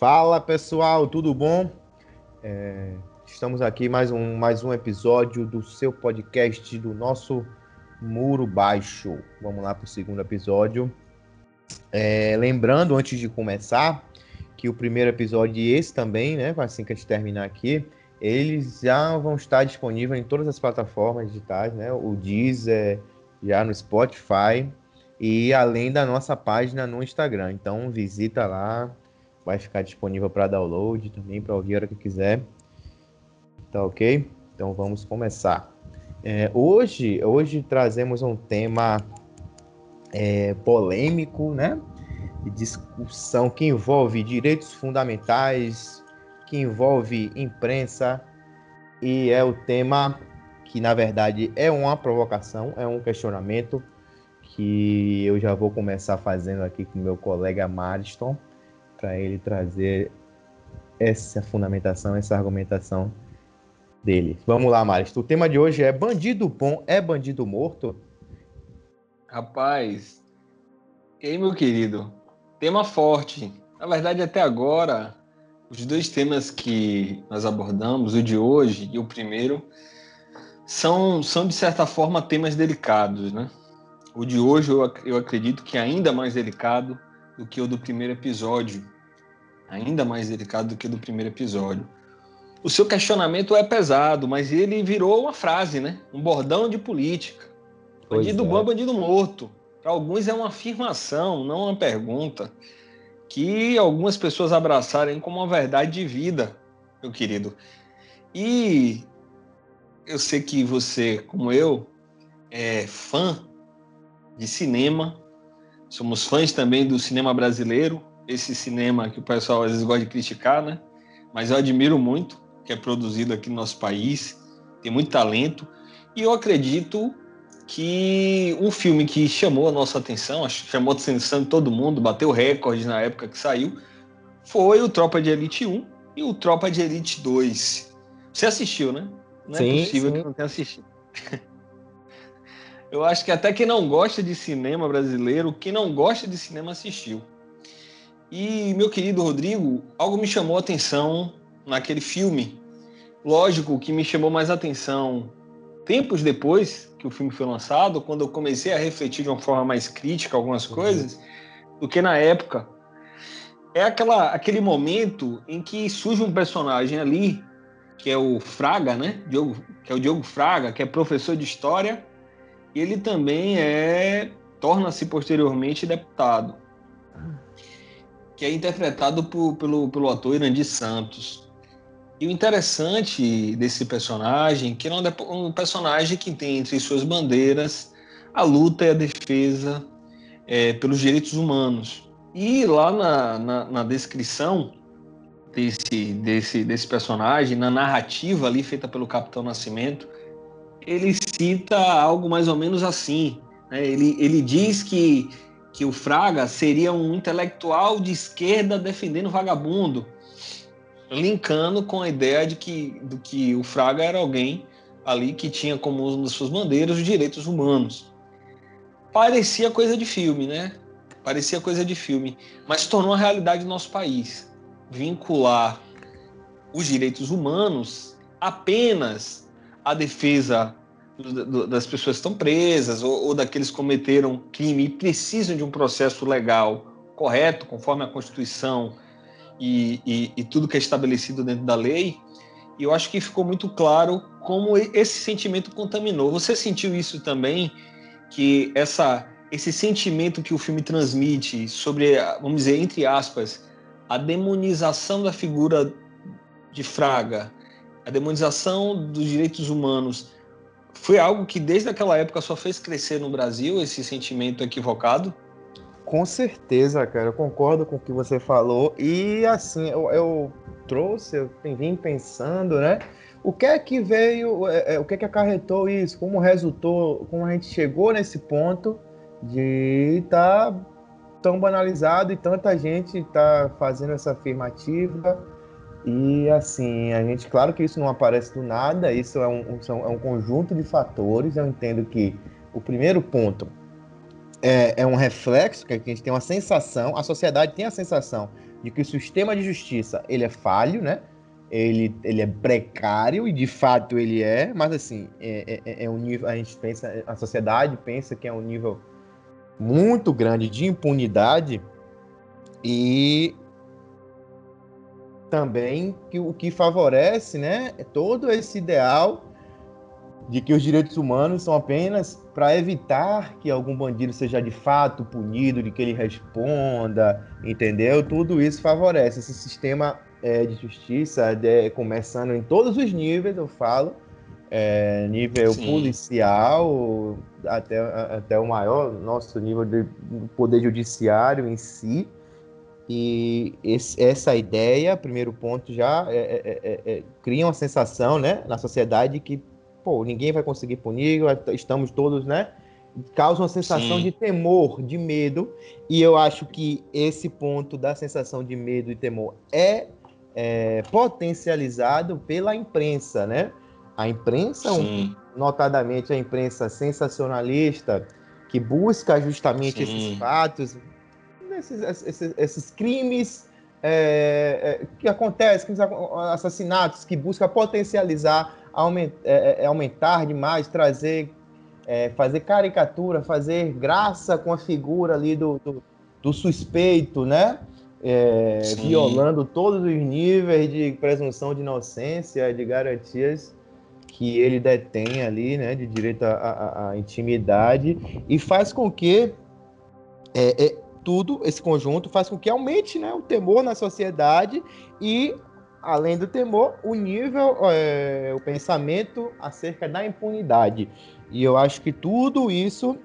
Fala pessoal, tudo bom? É, estamos aqui mais um, mais um episódio do seu podcast do nosso Muro Baixo. Vamos lá para o segundo episódio. É, lembrando, antes de começar, que o primeiro episódio e esse também, né? Assim que a gente terminar aqui, eles já vão estar disponíveis em todas as plataformas digitais, né? O Deezer, já no Spotify e além da nossa página no Instagram. Então visita lá, vai ficar disponível para download também para ouvir a hora que quiser. Tá ok? Então vamos começar. É, hoje, hoje trazemos um tema é, polêmico, né? De discussão que envolve direitos fundamentais, que envolve imprensa e é o tema que na verdade é uma provocação, é um questionamento que eu já vou começar fazendo aqui com meu colega Mariston para ele trazer essa fundamentação, essa argumentação dele. Vamos lá, Mariston. O tema de hoje é bandido bom é bandido morto? Rapaz, e aí, meu querido? Tema forte. Na verdade, até agora, os dois temas que nós abordamos, o de hoje e o primeiro, são, são de certa forma temas delicados, né? O de hoje eu, eu acredito que é ainda mais delicado do que o do primeiro episódio. Ainda mais delicado do que do primeiro episódio. O seu questionamento é pesado, mas ele virou uma frase, né? Um bordão de política. Bandido é. bom é bandido morto. Para alguns é uma afirmação, não uma pergunta que algumas pessoas abraçarem como uma verdade de vida, meu querido. E eu sei que você, como eu, é fã de cinema. Somos fãs também do cinema brasileiro, esse cinema que o pessoal às vezes gosta de criticar, né? Mas eu admiro muito que é produzido aqui no nosso país, tem muito talento. E eu acredito que um filme que chamou a nossa atenção, chamou a atenção de todo mundo, bateu recordes na época que saiu, foi o Tropa de Elite 1 e o Tropa de Elite 2. Você assistiu, né? Não sim, é possível sim. que não tenha assistido. Eu acho que até quem não gosta de cinema brasileiro, quem não gosta de cinema assistiu. E, meu querido Rodrigo, algo me chamou a atenção naquele filme. Lógico que me chamou mais atenção tempos depois que o filme foi lançado, quando eu comecei a refletir de uma forma mais crítica algumas uhum. coisas, do que na época. É aquela, aquele momento em que surge um personagem ali, que é o Fraga, né? Diogo, que é o Diogo Fraga, que é professor de história, e ele também é torna-se posteriormente deputado, que é interpretado por, pelo, pelo ator Irandir Santos. E o interessante desse personagem, que é um personagem que tem entre suas bandeiras a luta e a defesa é, pelos direitos humanos. E lá na, na, na, descrição desse, desse, desse personagem, na narrativa ali feita pelo Capitão Nascimento, ele cita algo mais ou menos assim. Né? Ele, ele diz que, que o Fraga seria um intelectual de esquerda defendendo vagabundo linkando com a ideia de que, do que o Fraga era alguém ali que tinha como uma das suas bandeiras os direitos humanos. Parecia coisa de filme, né? Parecia coisa de filme, mas tornou a realidade do nosso país. Vincular os direitos humanos apenas à defesa das pessoas estão presas ou, ou daqueles que cometeram crime e precisam de um processo legal correto, conforme a Constituição e, e, e tudo que é estabelecido dentro da lei, e eu acho que ficou muito claro como esse sentimento contaminou. Você sentiu isso também? Que essa, esse sentimento que o filme transmite sobre, vamos dizer, entre aspas, a demonização da figura de Fraga, a demonização dos direitos humanos, foi algo que desde aquela época só fez crescer no Brasil esse sentimento equivocado? Com certeza, cara, eu concordo com o que você falou. E assim, eu, eu trouxe, eu vim pensando, né? O que é que veio, é, é, o que é que acarretou isso? Como resultou, como a gente chegou nesse ponto de estar tá tão banalizado e tanta gente está fazendo essa afirmativa. E assim, a gente, claro que isso não aparece do nada, isso é um, é um conjunto de fatores. Eu entendo que o primeiro ponto é, é um reflexo, que a gente tem uma sensação, a sociedade tem a sensação de que o sistema de justiça ele é falho, né? Ele, ele é precário e de fato ele é, mas assim é, é, é um nível a gente pensa a sociedade pensa que é um nível muito grande de impunidade e também que o que favorece, né, é todo esse ideal de que os direitos humanos são apenas para evitar que algum bandido seja de fato punido, de que ele responda, entendeu? Tudo isso favorece esse sistema é, de justiça, de, começando em todos os níveis, eu falo, é, nível Sim. policial até, até o maior, nosso nível de poder judiciário em si, e esse, essa ideia, primeiro ponto, já é, é, é, é, cria uma sensação né, na sociedade que pô, ninguém vai conseguir punir, estamos todos, né? Causa uma sensação Sim. de temor, de medo. E eu acho que esse ponto da sensação de medo e temor é, é potencializado pela imprensa, né? A imprensa, um, notadamente a imprensa sensacionalista, que busca justamente Sim. esses fatos, esses, esses, esses crimes é, é, que acontecem, assassinatos, que busca potencializar, aument, é, é, aumentar demais, trazer, é, fazer caricatura, fazer graça com a figura ali do, do, do suspeito, né? É, violando todos os níveis de presunção de inocência, de garantias que ele detém ali, né, de direito à, à intimidade, e faz com que é, é, tudo, esse conjunto, faz com que aumente né, o temor na sociedade e, além do temor, o nível, é, o pensamento acerca da impunidade. E eu acho que tudo isso,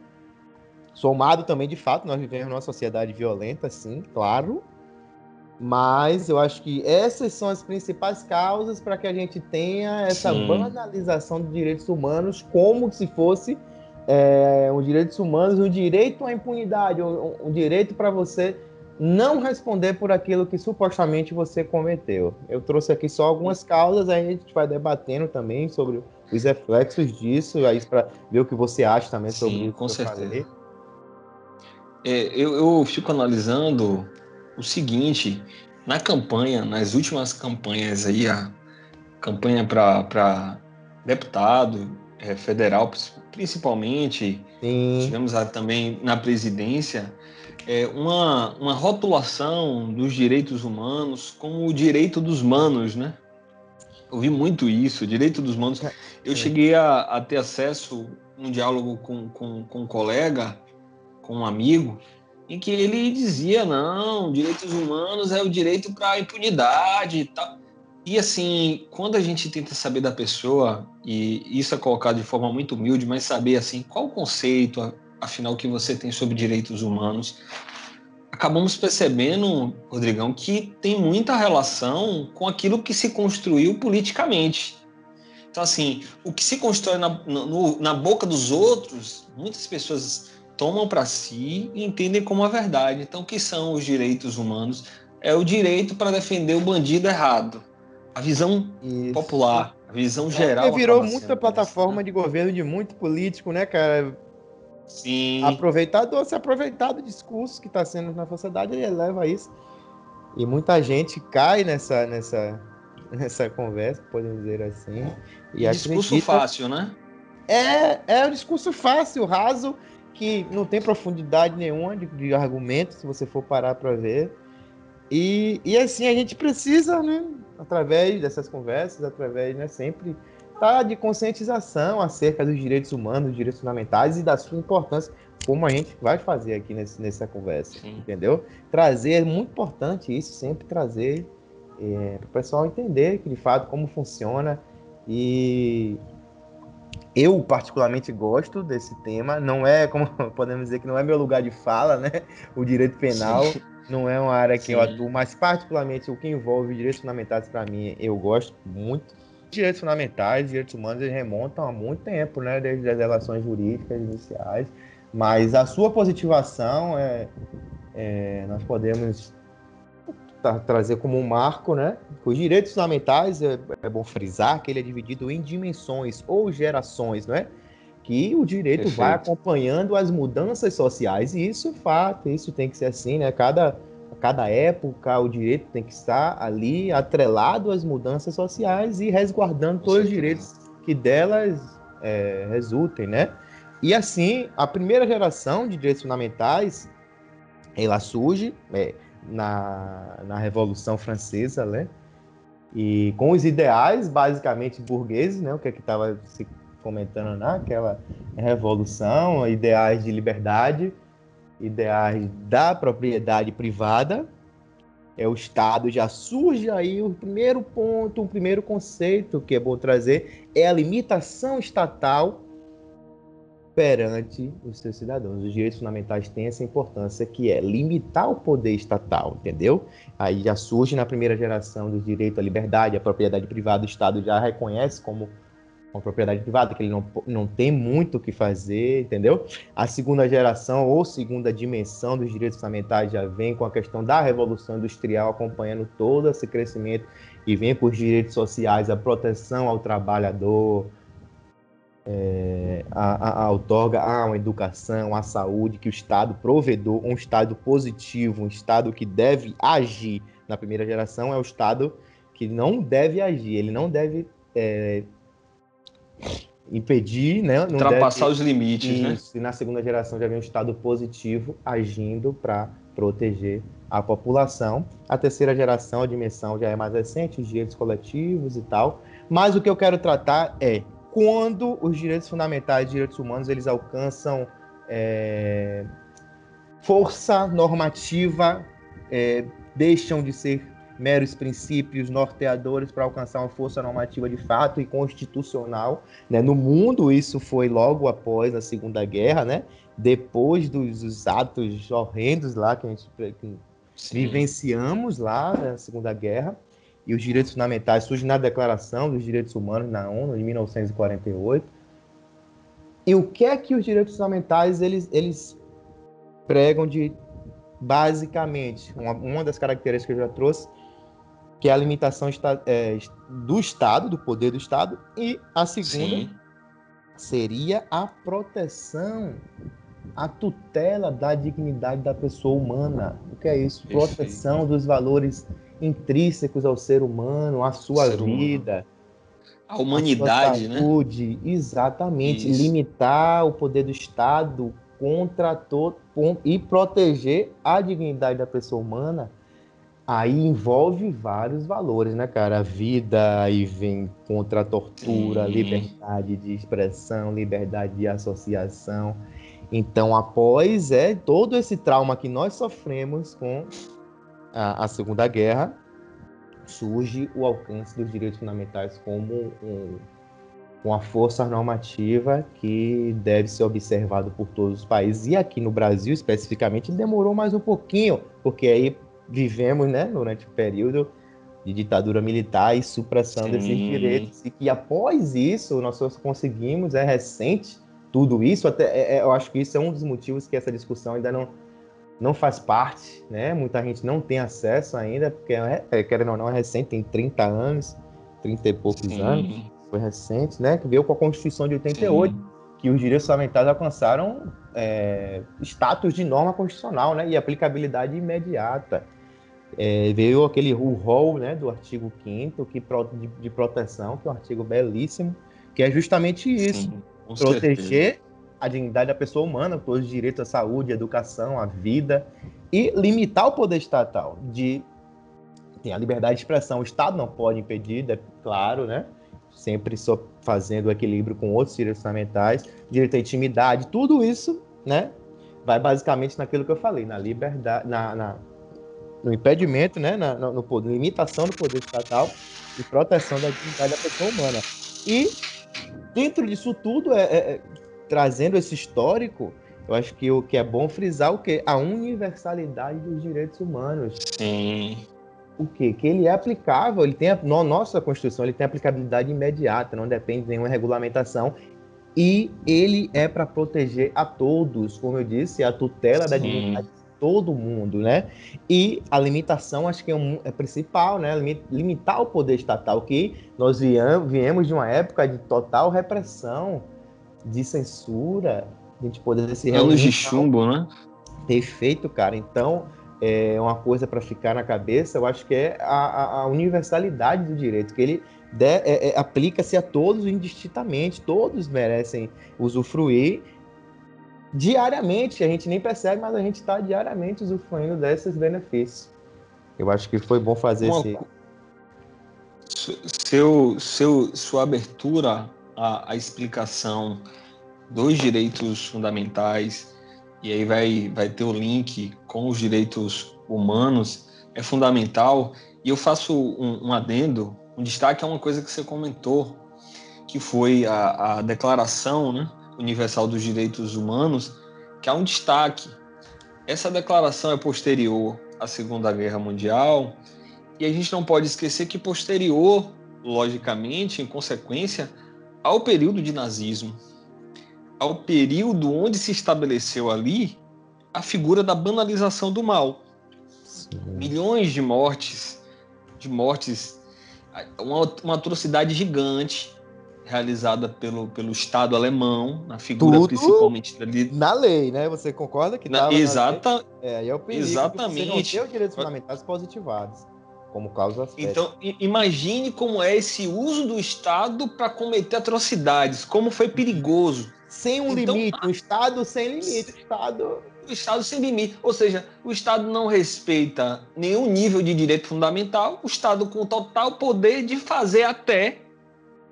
somado também, de fato, nós vivemos numa sociedade violenta, sim, claro, mas eu acho que essas são as principais causas para que a gente tenha essa sim. banalização de direitos humanos como se fosse é, os direitos humanos, o direito à impunidade, o, o direito para você não responder por aquilo que supostamente você cometeu. Eu trouxe aqui só algumas causas, aí a gente vai debatendo também sobre os reflexos disso, aí para ver o que você acha também sobre Sim, isso. Com certeza. É, eu, eu fico analisando o seguinte: na campanha, nas últimas campanhas aí, a campanha para deputado é, federal, principalmente, Sim. tivemos também na presidência, é, uma, uma rotulação dos direitos humanos como o direito dos manos, né? Eu vi muito isso, direito dos manos. Eu Sim. cheguei a, a, ter acesso um diálogo com, com, com um colega, com um amigo, em que ele dizia, não, direitos humanos é o direito para a impunidade e tal. E assim, quando a gente tenta saber da pessoa, e isso é colocado de forma muito humilde, mas saber assim, qual o conceito, afinal, que você tem sobre direitos humanos, acabamos percebendo, Rodrigão, que tem muita relação com aquilo que se construiu politicamente. Então, assim, o que se constrói na, no, na boca dos outros, muitas pessoas tomam para si e entendem como a verdade. Então, o que são os direitos humanos? É o direito para defender o bandido errado a visão Isso. popular, a visão geral. Porque virou muita plataforma né? de governo de muito político, né, cara? Sim. Aproveitado, se aproveitar do discurso que está sendo na sociedade, ele leva isso. E muita gente cai nessa, nessa, nessa conversa, podemos dizer assim. E discurso fácil, né? É, é um discurso fácil, raso, que não tem profundidade nenhuma de, de argumento, se você for parar para ver. E, e assim, a gente precisa, né, através dessas conversas, através, né, sempre tá de conscientização acerca dos direitos humanos, dos direitos fundamentais e da sua importância, como a gente vai fazer aqui nesse, nessa conversa, Sim. entendeu? Trazer, é muito importante isso, sempre trazer é, para o pessoal entender que de fato como funciona e eu particularmente gosto desse tema, não é, como podemos dizer que não é meu lugar de fala, né? O direito penal. Sim não é uma área que Sim. eu atuo, mas particularmente o que envolve direitos fundamentais para mim, eu gosto muito. Direitos fundamentais, direitos humanos, eles remontam há muito tempo, né, desde as relações jurídicas iniciais, mas a sua positivação é, é nós podemos trazer como um marco, né? Os direitos fundamentais é, é bom frisar que ele é dividido em dimensões ou gerações, não é? Que o direito Perfeito. vai acompanhando as mudanças sociais, e isso é fato, isso tem que ser assim, né? Cada cada época o direito tem que estar ali atrelado às mudanças sociais e resguardando todos os direitos que delas é, resultem, né? E assim, a primeira geração de direitos fundamentais, ela surge é, na, na Revolução Francesa, né? E com os ideais basicamente burgueses, né? O que é que estava se comentando naquela revolução, ideais de liberdade, ideais da propriedade privada, é o Estado já surge aí o primeiro ponto, o primeiro conceito que é bom trazer é a limitação estatal perante os seus cidadãos. Os direitos fundamentais têm essa importância que é limitar o poder estatal, entendeu? Aí já surge na primeira geração do direito à liberdade, à propriedade privada, o Estado já reconhece como uma propriedade privada, que ele não, não tem muito o que fazer, entendeu? A segunda geração ou segunda dimensão dos direitos fundamentais já vem com a questão da Revolução Industrial acompanhando todo esse crescimento e vem com os direitos sociais, a proteção ao trabalhador, é, a, a, a a uma educação, a saúde, que o Estado provedor, um Estado positivo, um Estado que deve agir na primeira geração, é o Estado que não deve agir, ele não deve é, impedir, né? Não Ultrapassar deve, os limites, né? isso, né? E na segunda geração já vem um Estado positivo agindo para proteger a população. A terceira geração, a dimensão já é mais recente, os direitos coletivos e tal. Mas o que eu quero tratar é quando os direitos fundamentais, direitos humanos, eles alcançam é, força normativa, é, deixam de ser meros princípios norteadores para alcançar uma força normativa de fato e constitucional. Né? No mundo, isso foi logo após a Segunda Guerra, né? depois dos, dos atos horrendos lá que a gente que vivenciamos lá na Segunda Guerra. E os direitos fundamentais surgem na Declaração dos Direitos Humanos na ONU, de 1948. E o que é que os direitos fundamentais eles, eles pregam de basicamente uma, uma das características que eu já trouxe que é a limitação é, do Estado, do poder do Estado, e a segunda Sim. seria a proteção, a tutela da dignidade da pessoa humana. O que é isso? Perfeito. Proteção dos valores intrínsecos ao ser humano, à sua vida. Humano. A humanidade, a saúde, né? Exatamente. Isso. Limitar o poder do Estado contra todo e proteger a dignidade da pessoa humana aí envolve vários valores, né, cara? A vida aí vem contra a tortura, Sim. liberdade de expressão, liberdade de associação. Então, após é todo esse trauma que nós sofremos com a, a Segunda Guerra, surge o alcance dos direitos fundamentais como um, uma força normativa que deve ser observado por todos os países. E aqui no Brasil, especificamente, demorou mais um pouquinho, porque aí vivemos, né, durante o período de ditadura militar e supressão Sim. desses direitos, e que após isso nós conseguimos, é recente, tudo isso, até é, é, eu acho que isso é um dos motivos que essa discussão ainda não, não faz parte, né? Muita gente não tem acesso ainda, porque, é, é querendo ou não, é recente, tem 30 anos, 30 e poucos Sim. anos, foi recente, né? Que veio com a Constituição de 88, Sim. que os direitos fundamentais alcançaram é, status de norma constitucional, né? E aplicabilidade imediata é, veio aquele o rol né, do artigo 5 que de, de, proteção, que é um artigo belíssimo, que é justamente isso: Sim, proteger certeza. a dignidade da pessoa humana, todos os direitos à saúde, à educação, à vida, e limitar o poder estatal. De, tem a liberdade de expressão, o Estado não pode impedir, é claro, né? Sempre só fazendo o equilíbrio com outros direitos fundamentais, direito à intimidade, tudo isso, né? Vai basicamente naquilo que eu falei, na liberdade, na, na no impedimento, né, na, no, no, limitação do poder estatal e proteção da dignidade da pessoa humana. E dentro disso tudo, é, é, é, trazendo esse histórico, eu acho que o que é bom frisar o que a universalidade dos direitos humanos. Sim. O quê? Que ele é aplicável, ele tem a no, nossa Constituição, ele tem aplicabilidade imediata, não depende de nenhuma regulamentação e ele é para proteger a todos, como eu disse, a tutela Sim. da dignidade todo mundo, né? E a limitação, acho que é, um, é principal, né? Limitar o poder estatal, que nós viemos, de uma época de total repressão, de censura, de a gente poder se. Anos de chumbo, né? Perfeito, cara. Então, é uma coisa para ficar na cabeça, eu acho que é a, a universalidade do direito, que ele é, é, aplica-se a todos indistintamente, todos merecem usufruir diariamente, a gente nem percebe, mas a gente está diariamente usufruindo desses benefícios. Eu acho que foi bom fazer Uma... esse. Seu, seu, sua abertura à, à explicação dos direitos fundamentais, e aí vai, vai ter o link com os direitos humanos, é fundamental. E eu faço um, um adendo, um destaque a uma coisa que você comentou, que foi a, a Declaração né, Universal dos Direitos Humanos, que há um destaque. Essa declaração é posterior à Segunda Guerra Mundial, e a gente não pode esquecer que posterior, logicamente, em consequência, ao período de nazismo ao período onde se estabeleceu ali a figura da banalização do mal. Sim. Milhões de mortes, de mortes, uma, uma, atrocidade gigante realizada pelo, pelo Estado alemão, na figura Tudo principalmente. Na lei, né? Você concorda que na, exata, é, é o perigo exatamente. Você não os direitos fundamentais positivados como causa Então, imagine como é esse uso do Estado para cometer atrocidades, como foi perigoso sem um então, limite, um Estado sem limite, o Estado... O Estado sem limite, ou seja, o Estado não respeita nenhum nível de direito fundamental, o Estado com total poder de fazer até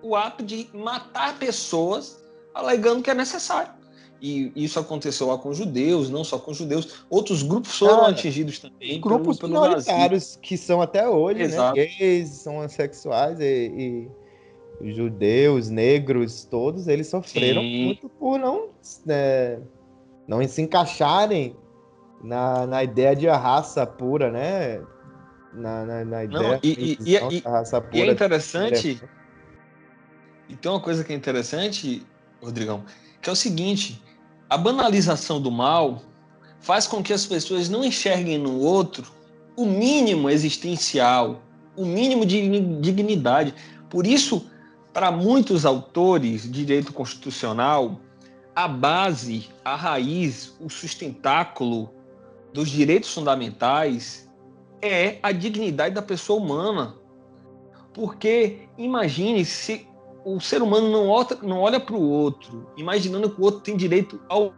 o ato de matar pessoas alegando que é necessário. E isso aconteceu lá com judeus, não só com judeus, outros grupos foram atingidos também. Grupos pelo, pelo minoritários que são até hoje, né? Exato. né? Gays, são assexuais e, e judeus, negros, todos eles sofreram Sim. muito por não, é, não se encaixarem na, na ideia de raça pura, né? Na, na, na ideia não, e, e, raça pura. E é interessante. E tem uma coisa que é interessante, Rodrigão, que é o seguinte: a banalização do mal faz com que as pessoas não enxerguem no outro o mínimo existencial, o mínimo de dignidade. Por isso, para muitos autores de direito constitucional, a base, a raiz, o sustentáculo dos direitos fundamentais é a dignidade da pessoa humana. Porque imagine se o ser humano não olha, não olha para o outro, imaginando que o outro tem direito ao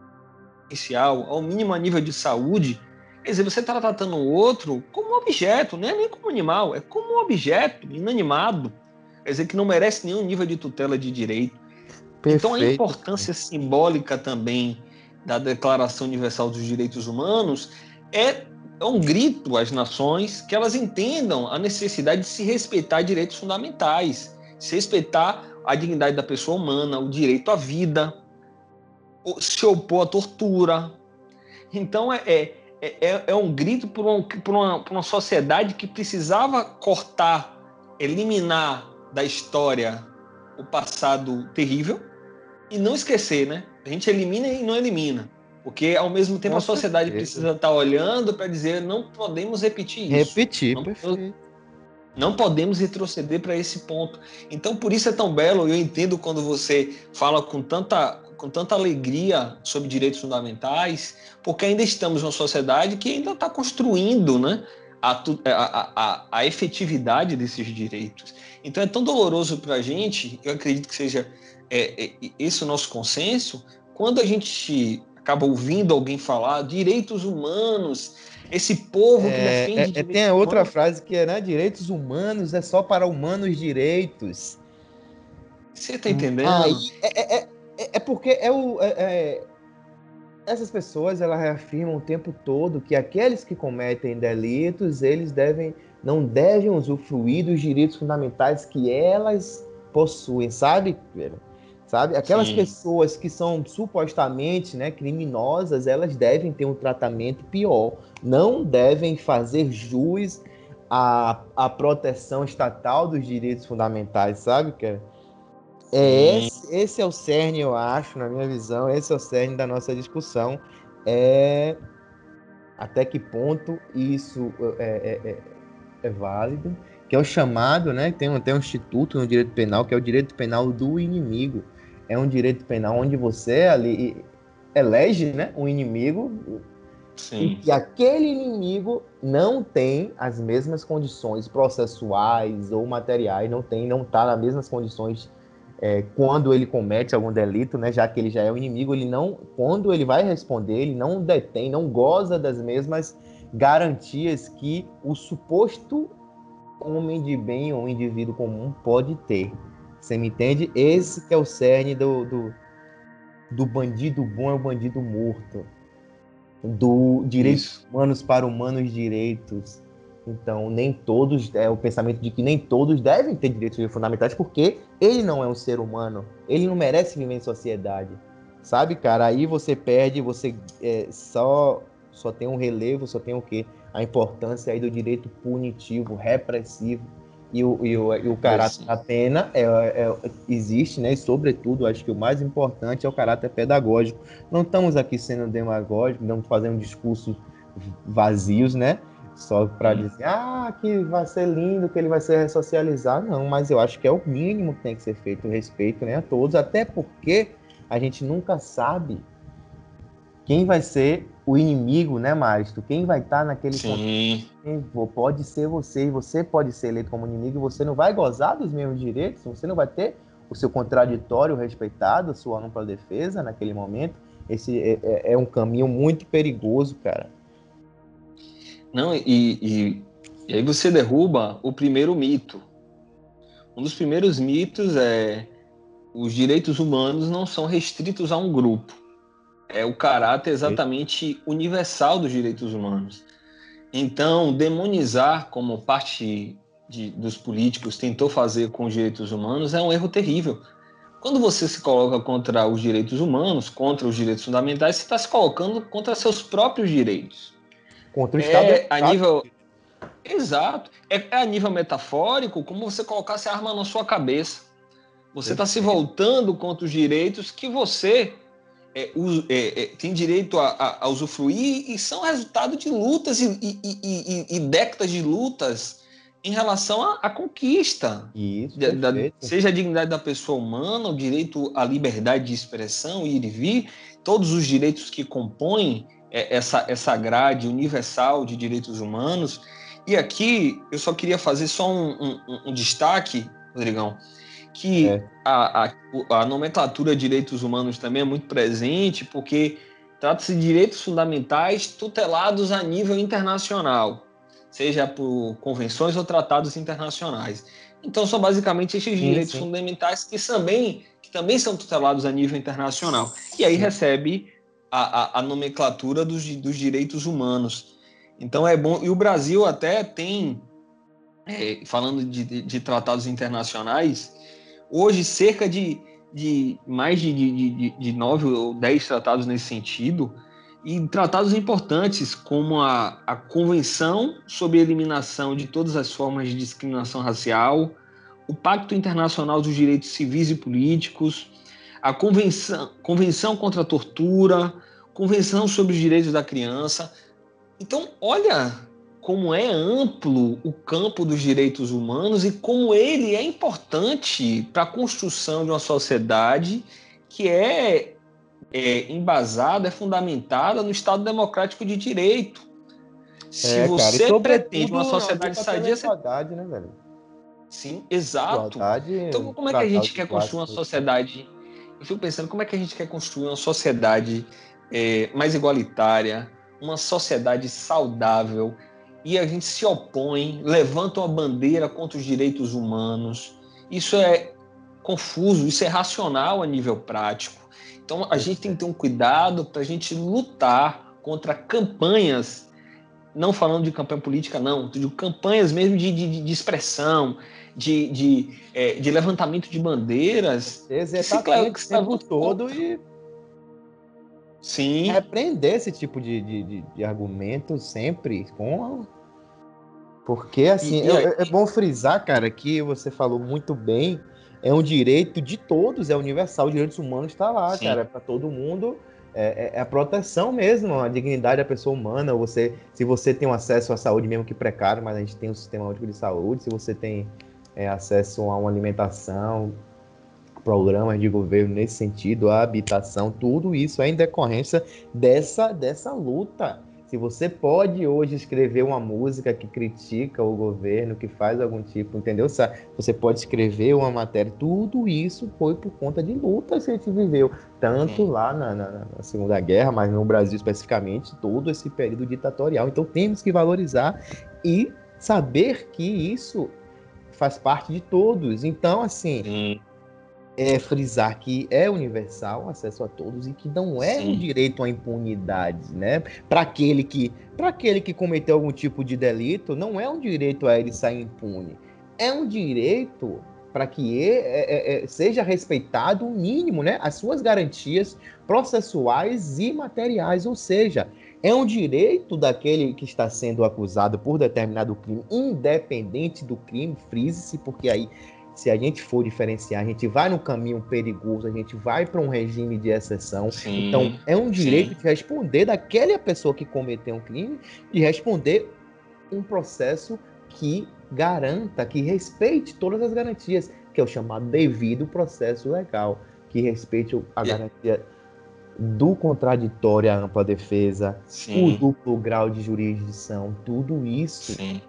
essencial, ao mínimo a nível de saúde. Quer dizer, você está tratando o outro como um objeto, não é nem como animal, é como um objeto inanimado quer dizer que não merece nenhum nível de tutela de direito. Perfeito. Então a importância simbólica também da Declaração Universal dos Direitos Humanos é, é um grito às nações que elas entendam a necessidade de se respeitar direitos fundamentais, se respeitar a dignidade da pessoa humana, o direito à vida, se opor à tortura. Então é, é, é, é um grito por uma, por, uma, por uma sociedade que precisava cortar, eliminar da história o passado terrível e não esquecer, né? A gente elimina e não elimina. Porque, ao mesmo tempo, Nossa, a sociedade precisa estar olhando para dizer não podemos repetir isso. Repetir, não, perfeito. Não podemos retroceder para esse ponto. Então, por isso é tão belo, eu entendo quando você fala com tanta, com tanta alegria sobre direitos fundamentais, porque ainda estamos numa sociedade que ainda está construindo né, a, a, a, a efetividade desses direitos. Então é tão doloroso para a gente, eu acredito que seja é, é, esse o nosso consenso, quando a gente acaba ouvindo alguém falar direitos humanos, esse povo que é, defende. É, tem a outra humanos. frase que é, né? Direitos humanos é só para humanos direitos. Você está entendendo? é, é, é, porque é o. essas pessoas elas reafirmam o tempo todo que aqueles que cometem delitos eles devem não devem usufruir dos direitos fundamentais que elas possuem, sabe? Sabe? Aquelas Sim. pessoas que são supostamente né, criminosas, elas devem ter um tratamento pior. Não devem fazer jus à, à proteção estatal dos direitos fundamentais, sabe, cara? É esse, esse, é o cerne, eu acho, na minha visão, esse é o cerne da nossa discussão. É até que ponto isso é, é, é é válido, que é o chamado, né? Tem até um instituto no direito penal, que é o direito penal do inimigo. É um direito penal onde você ali elege né, um inimigo Sim. E aquele inimigo não tem as mesmas condições processuais ou materiais, não tem, não está nas mesmas condições é, quando ele comete algum delito, né? Já que ele já é o inimigo, ele não, quando ele vai responder, ele não detém, não goza das mesmas garantias que o suposto homem de bem ou indivíduo comum pode ter. Você me entende? Esse é o cerne do, do, do bandido bom é o bandido morto do direitos humanos para humanos direitos. Então, nem todos, é o pensamento de que nem todos devem ter direitos fundamentais, porque ele não é um ser humano, ele não merece viver em sociedade. Sabe, cara? Aí você perde, você é, só só tem um relevo, só tem o quê? A importância aí do direito punitivo, repressivo e o, e o, e o caráter da pena é, é, existe, né? E sobretudo, acho que o mais importante é o caráter pedagógico. Não estamos aqui sendo demagógicos, não fazendo discursos vazios, né? Só para dizer, ah, que vai ser lindo, que ele vai ser ressocializado. Não, mas eu acho que é o mínimo que tem que ser feito, respeito né, a todos, até porque a gente nunca sabe quem vai ser o inimigo, né, Márcio? Quem vai estar tá naquele Sim. Pode ser você, e você pode ser eleito como inimigo, e você não vai gozar dos mesmos direitos, você não vai ter o seu contraditório respeitado, a sua ampla defesa naquele momento. Esse é, é, é um caminho muito perigoso, cara. Não, e, e, e aí você derruba o primeiro mito. Um dos primeiros mitos é os direitos humanos não são restritos a um grupo é o caráter exatamente universal dos direitos humanos. Então, demonizar como parte de, dos políticos tentou fazer com os direitos humanos é um erro terrível. Quando você se coloca contra os direitos humanos, contra os direitos fundamentais, você está se colocando contra seus próprios direitos. Contra o Estado. É, a nível... Exato. É, é a nível metafórico como você colocasse a arma na sua cabeça. Você está se voltando contra os direitos que você é, é, é, tem direito a, a, a, usufruir e são resultado de lutas e, e, e, e décadas de lutas em relação à, conquista. Isso, da, seja a dignidade da pessoa humana, o direito à liberdade de expressão, ir e vir, todos os direitos que compõem é, essa, essa grade universal de direitos humanos. E aqui eu só queria fazer só um, um, um destaque, Rodrigão, que é. a, a, a, nomenclatura de direitos humanos também é muito presente, porque trata-se de direitos fundamentais tutelados a nível internacional, seja por convenções ou tratados internacionais. Então, são basicamente esses sim, direitos sim. fundamentais que também, que também são tutelados a nível internacional. E aí sim. recebe a, a, a nomenclatura dos, dos direitos humanos. Então, é bom. E o Brasil até tem, é, falando de, de, de tratados internacionais, Hoje, cerca de, de mais de, de, de, nove ou dez tratados nesse sentido, e tratados importantes como a, a Convenção sobre a Eliminação de Todas as Formas de Discriminação Racial, o Pacto Internacional dos Direitos Civis e Políticos, a Convenção, Convenção contra a Tortura, Convenção sobre os Direitos da Criança. Então, olha como é amplo o campo dos direitos humanos e como ele é importante para a construção de uma sociedade que é, é embasada, é fundamentada no Estado democrático de direito. Se é, você cara, pretende uma sociedade sadia, você... né, velho? Sim, exato. então, como é que a gente quer construir uma sociedade? Eu fico pensando como é que a gente quer construir uma sociedade é, mais igualitária, uma sociedade saudável, e a gente se opõe, levanta uma bandeira contra os direitos humanos. Isso é confuso, isso é racional a nível prático. Então a gente tem que ter um cuidado para a gente lutar contra campanhas, não falando de campanha política, não, de campanhas mesmo de, de, de expressão, de, de, é, de, levantamento de bandeiras. Exatamente, que se, que se todo e Sim. repreender esse tipo de, de, de, de argumento sempre com porque, assim, e, e é, é, bom frisar, cara, que você falou muito bem, é um direito de todos, é universal, os direitos humanos está lá, Sim. cara, é para todo mundo. É, é, a proteção mesmo, a dignidade da pessoa humana. Você, se você tem um acesso à saúde, mesmo que precário, mas a gente tem um sistema único de saúde, se você tem é, acesso a uma alimentação, programas de governo nesse sentido, a habitação, tudo isso é em decorrência dessa, dessa luta se você pode hoje escrever uma música que critica o governo, que faz algum tipo, entendeu? Você pode escrever uma matéria, tudo isso foi por conta de lutas que a gente viveu, tanto lá na, na, na, Segunda Guerra, mas no Brasil especificamente, todo esse período ditatorial. Então temos que valorizar e saber que isso faz parte de todos. Então, assim. Sim é frisar que é universal, acesso a todos e que não é Sim. um direito à impunidade, né? Para aquele que, para aquele que cometeu algum tipo de delito, não é um direito a ele sair impune. É um direito para que ele, é, é, é, seja respeitado o mínimo, né? As suas garantias processuais e materiais, ou seja, é um direito daquele que está sendo acusado por determinado crime, independente do crime, frise-se, porque aí se a gente for diferenciar, a gente vai no caminho perigoso, a gente vai para um regime de exceção. Sim, então, é um direito sim. de responder daquela pessoa que cometeu um crime, de responder um processo que garanta, que respeite todas as garantias, que é o chamado devido processo legal, que respeite a garantia do contraditório à ampla defesa, sim. o duplo grau de jurisdição, tudo isso Sim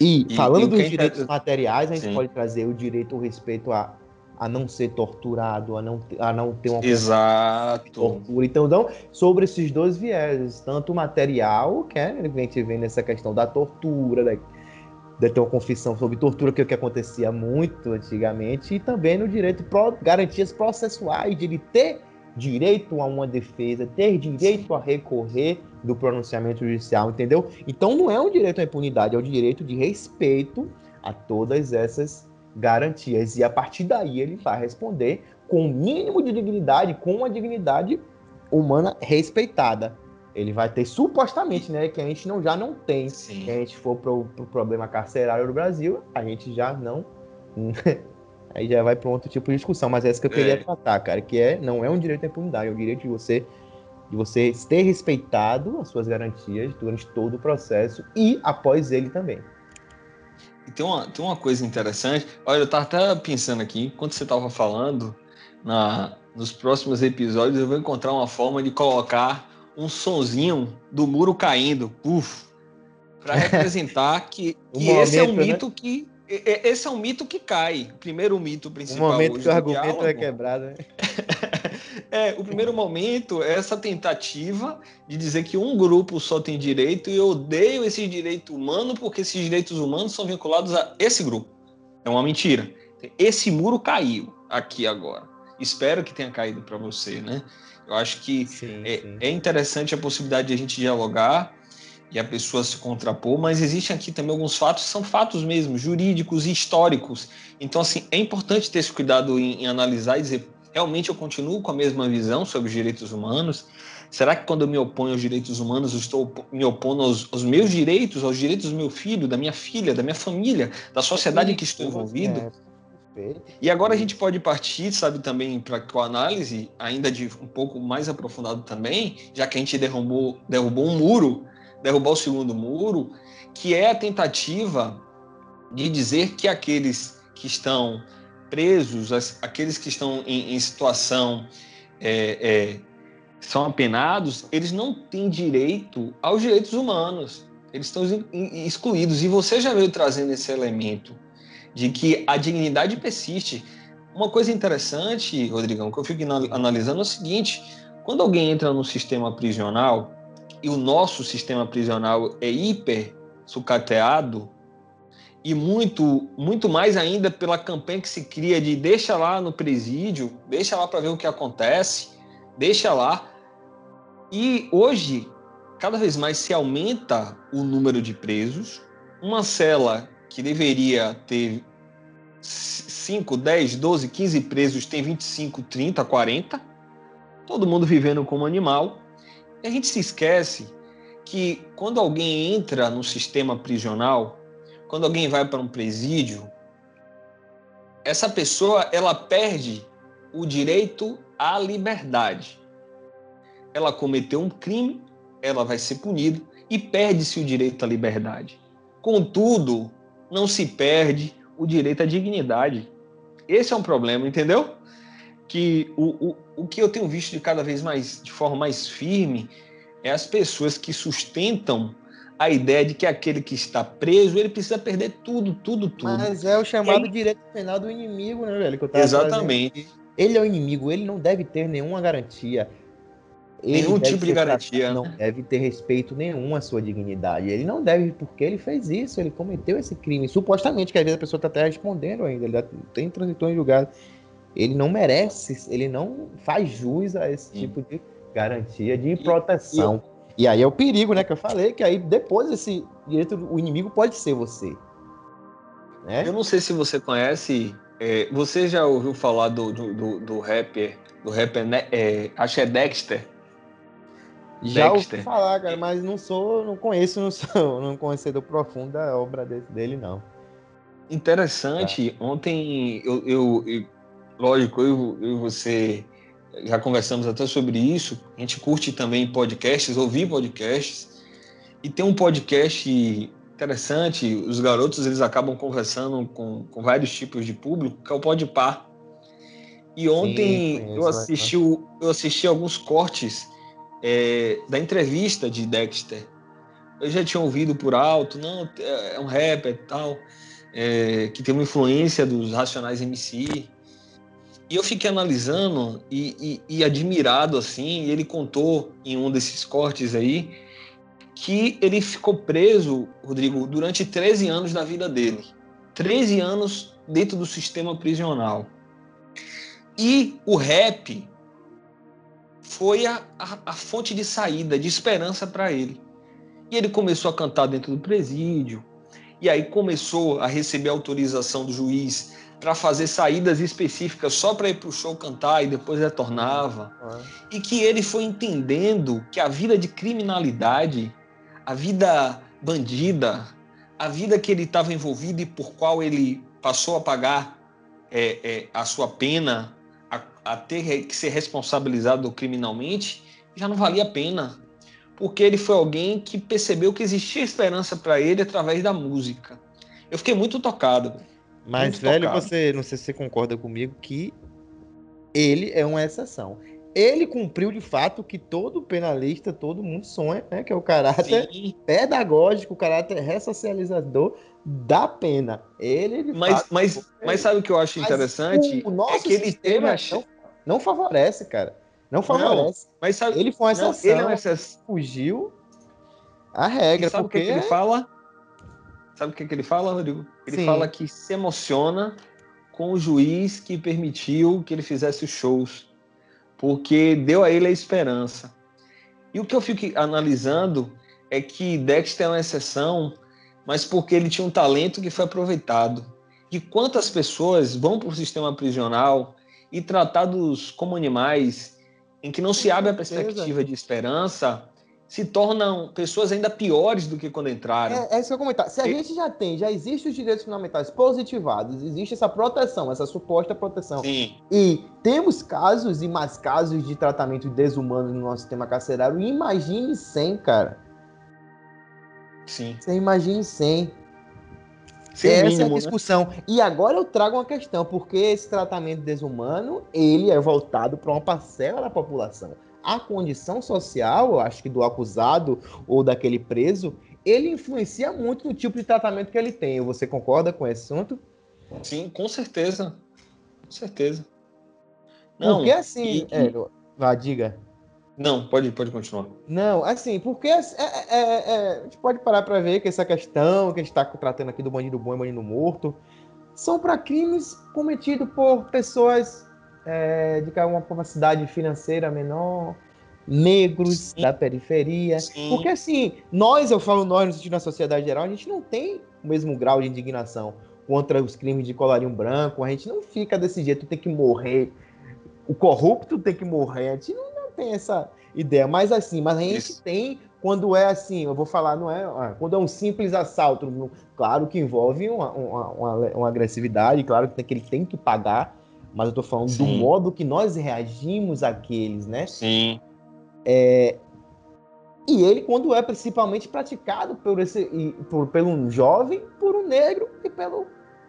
e, e falando e dos direitos tá... materiais, a gente Sim. pode trazer o direito, o respeito a, a não ser torturado, a não, a não ter uma Exato. tortura. Então, então, sobre esses dois vieses, tanto o material, que é, a gente vê nessa questão da tortura, da, de ter uma confissão sobre tortura, que é o que acontecia muito antigamente, e também no direito pro, garantias processuais, de ele ter direito a uma defesa, ter direito a recorrer do pronunciamento judicial, entendeu? Então não é um direito à impunidade, é o um direito de respeito a todas essas garantias. E a partir daí ele vai responder com o mínimo de dignidade, com a dignidade humana respeitada. Ele vai ter supostamente, né, que a gente não, já não tem. Sim. Se a gente for pro, pro problema carcerário do Brasil, a gente já não aí já vai para outro tipo de discussão, mas é essa que eu queria é. tratar, cara, que é não é um direito à impunidade, é o direito de você de você ter respeitado as suas garantias durante todo o processo e após ele também. E tem uma, tem uma coisa interessante, olha, eu estava até pensando aqui, enquanto você estava falando, na, nos próximos episódios eu vou encontrar uma forma de colocar um sonzinho do muro caindo, puf, para representar que, que esse é um né? mito né? que esse é um mito que cai. O primeiro mito principal. O momento que o argumento é diálogo, é quebrado, né? é, o primeiro momento é essa tentativa de dizer que um grupo só tem direito e eu odeio esse direito humano porque esses direitos humanos são vinculados a esse grupo. É uma mentira. Esse muro caiu aqui agora. Espero que tenha caído para você, né? Eu acho que sim, é, sim. é interessante a possibilidade de a gente dialogar e a pessoa se contrapor, mas existem aqui também alguns fatos, são fatos mesmo, jurídicos e históricos. Então, assim, é importante ter esse cuidado em, em analisar e dizer, realmente eu continuo com a mesma visão sobre os direitos humanos? Será que quando eu me oponho aos direitos humanos, eu estou me opondo aos, aos, meus direitos, aos direitos do meu filho, da minha filha, da minha família, da sociedade em que estou envolvido? É. E agora a gente pode partir, sabe, também para a análise, ainda de um pouco mais aprofundado também, já que a gente derrubou, derrubou um muro derrubar o segundo muro, que é a tentativa de dizer que aqueles que estão presos, aqueles que estão em, em situação é, é, são apenados, eles não têm direito aos direitos humanos. Eles estão excluídos. E você já veio trazendo esse elemento de que a dignidade persiste. Uma coisa interessante, Rodrigão, que eu fico analisando é o seguinte: quando alguém entra no sistema prisional, e o nosso sistema prisional é hiper sucateado e muito muito mais ainda pela campanha que se cria de deixa lá no presídio, deixa lá para ver o que acontece, deixa lá. E hoje cada vez mais se aumenta o número de presos. Uma cela que deveria ter 5, 10, 12, 15 presos tem 25, 30, 40. Todo mundo vivendo como animal. A gente se esquece que quando alguém entra no sistema prisional, quando alguém vai para um presídio, essa pessoa ela perde o direito à liberdade. Ela cometeu um crime, ela vai ser punida e perde-se o direito à liberdade. Contudo, não se perde o direito à dignidade. Esse é um problema, entendeu? Que o, o, o que eu tenho visto de cada vez mais, de forma mais firme, é as pessoas que sustentam a ideia de que aquele que está preso, ele precisa perder tudo, tudo, tudo. Mas é o chamado aí... direito penal do inimigo, né, velho? Exatamente. Ele é o inimigo, ele não deve ter nenhuma garantia. Ele nenhum tipo de garantia. Não deve ter respeito nenhum à sua dignidade. Ele não deve, porque ele fez isso, ele cometeu esse crime. Supostamente, que às vezes a pessoa está até respondendo ainda, ele tem transitor em julgado. Ele não merece, ele não faz jus a esse Sim. tipo de garantia de proteção. E, e, aí é o perigo, né? Que eu falei, que aí depois esse direito, o inimigo pode ser você. Né? Eu não sei se você conhece. É, você já ouviu falar do, do, do, do rapper, do rapper, né, é, acho que é Dexter. Já Dexter. ouvi falar, cara, mas não sou, não conheço, não sou não conhecedor profundo da obra dele, não. Interessante. Tá. Ontem eu, eu, eu, lógico, eu, eu e você já conversamos até sobre isso. A gente curte também podcasts, ouvir podcasts. E tem um podcast interessante, os garotos eles acabam conversando com, com vários tipos de público, que é o Podpar. E ontem Sim, eu, assisti, eu assisti alguns cortes é, da entrevista de Dexter. Eu já tinha ouvido por alto, não, é um rapper e tal, é, que tem uma influência dos Racionais MC. E eu fiquei analisando e, e, e admirado, assim, e ele contou em um desses cortes aí que ele ficou preso, Rodrigo, durante 13 anos da vida dele. 13 anos dentro do sistema prisional. E o rap foi a, a, a fonte de saída, de esperança para ele. E ele começou a cantar dentro do presídio, e aí começou a receber autorização do juiz para fazer saídas específicas só para ir para o show cantar e depois retornava. Uhum. E que ele foi entendendo que a vida de criminalidade, a vida bandida, a vida que ele estava envolvido e por qual ele passou a pagar é, é, a sua pena a ter que ser responsabilizado criminalmente, já não valia a pena. Porque ele foi alguém que percebeu que existia esperança para ele através da música. Eu fiquei muito tocado. Mas, muito velho, você, não sei se você concorda comigo, que ele é uma exceção. Ele cumpriu de fato que todo penalista, todo mundo sonha, né? Que é o caráter Sim. pedagógico, o caráter ressocializador da pena. Ele, mas, fato, mas, mas sabe o que eu acho interessante? O, o nosso é que ele teve a chance não favorece, cara. Não favorece. Não, mas sabe, ele foi uma exceção. Ele é uma exceção. Fugiu a regra. E sabe porque... o que, que, ele fala? Sabe o que, que ele fala, Rodrigo? Ele Sim. fala que se emociona com o juiz que permitiu que ele fizesse os shows, porque deu a ele a esperança. E o que eu fico analisando é que Dexter é uma exceção, mas porque ele tinha um talento que foi aproveitado. E quantas pessoas vão para o sistema prisional e tratados como animais, em que não se abre a perspectiva de esperança, se tornam pessoas ainda piores do que quando entraram. É, é isso que eu comentar. Se a e... gente já tem, já existe os direitos fundamentais positivados, existe essa proteção, essa suposta proteção. Sim. E temos casos e mais casos de tratamento desumano no nosso sistema carcerário. Imagine 100, cara. Sim. Você imagine 100. Sim, Essa mínimo, é a né? discussão. Né? E agora eu trago uma questão, porque esse tratamento desumano, ele é voltado para uma parcela da população. A condição social, acho que do acusado ou daquele preso, ele influencia muito no tipo de tratamento que ele tem. Você concorda com esse assunto? Sim, com certeza. Com certeza. Não, porque assim, e, é, vá, diga. Não, pode, pode continuar. Não, assim, porque é, é, é, é a gente pode parar para ver que essa questão que a gente está tratando aqui do bandido bom e bandido morto são para crimes cometidos por pessoas é, de uma capacidade financeira menor, negros Sim. da periferia. Sim. Porque assim, nós, eu falo nós no sentido da sociedade geral, a gente não tem o mesmo grau de indignação contra os crimes de colarinho branco, a gente não fica desse jeito, tem que morrer. O corrupto tem que morrer, a gente não tem essa ideia. Mas assim, mas a gente Isso. tem quando é assim, eu vou falar, não é. Ah, quando é um simples assalto, claro que envolve uma, uma, uma, uma agressividade, claro que ele tem que pagar, mas eu tô falando Sim. do modo que nós reagimos àqueles, né? Sim. É, e ele, quando é principalmente praticado por esse, por, pelo um jovem, por um negro e pelo,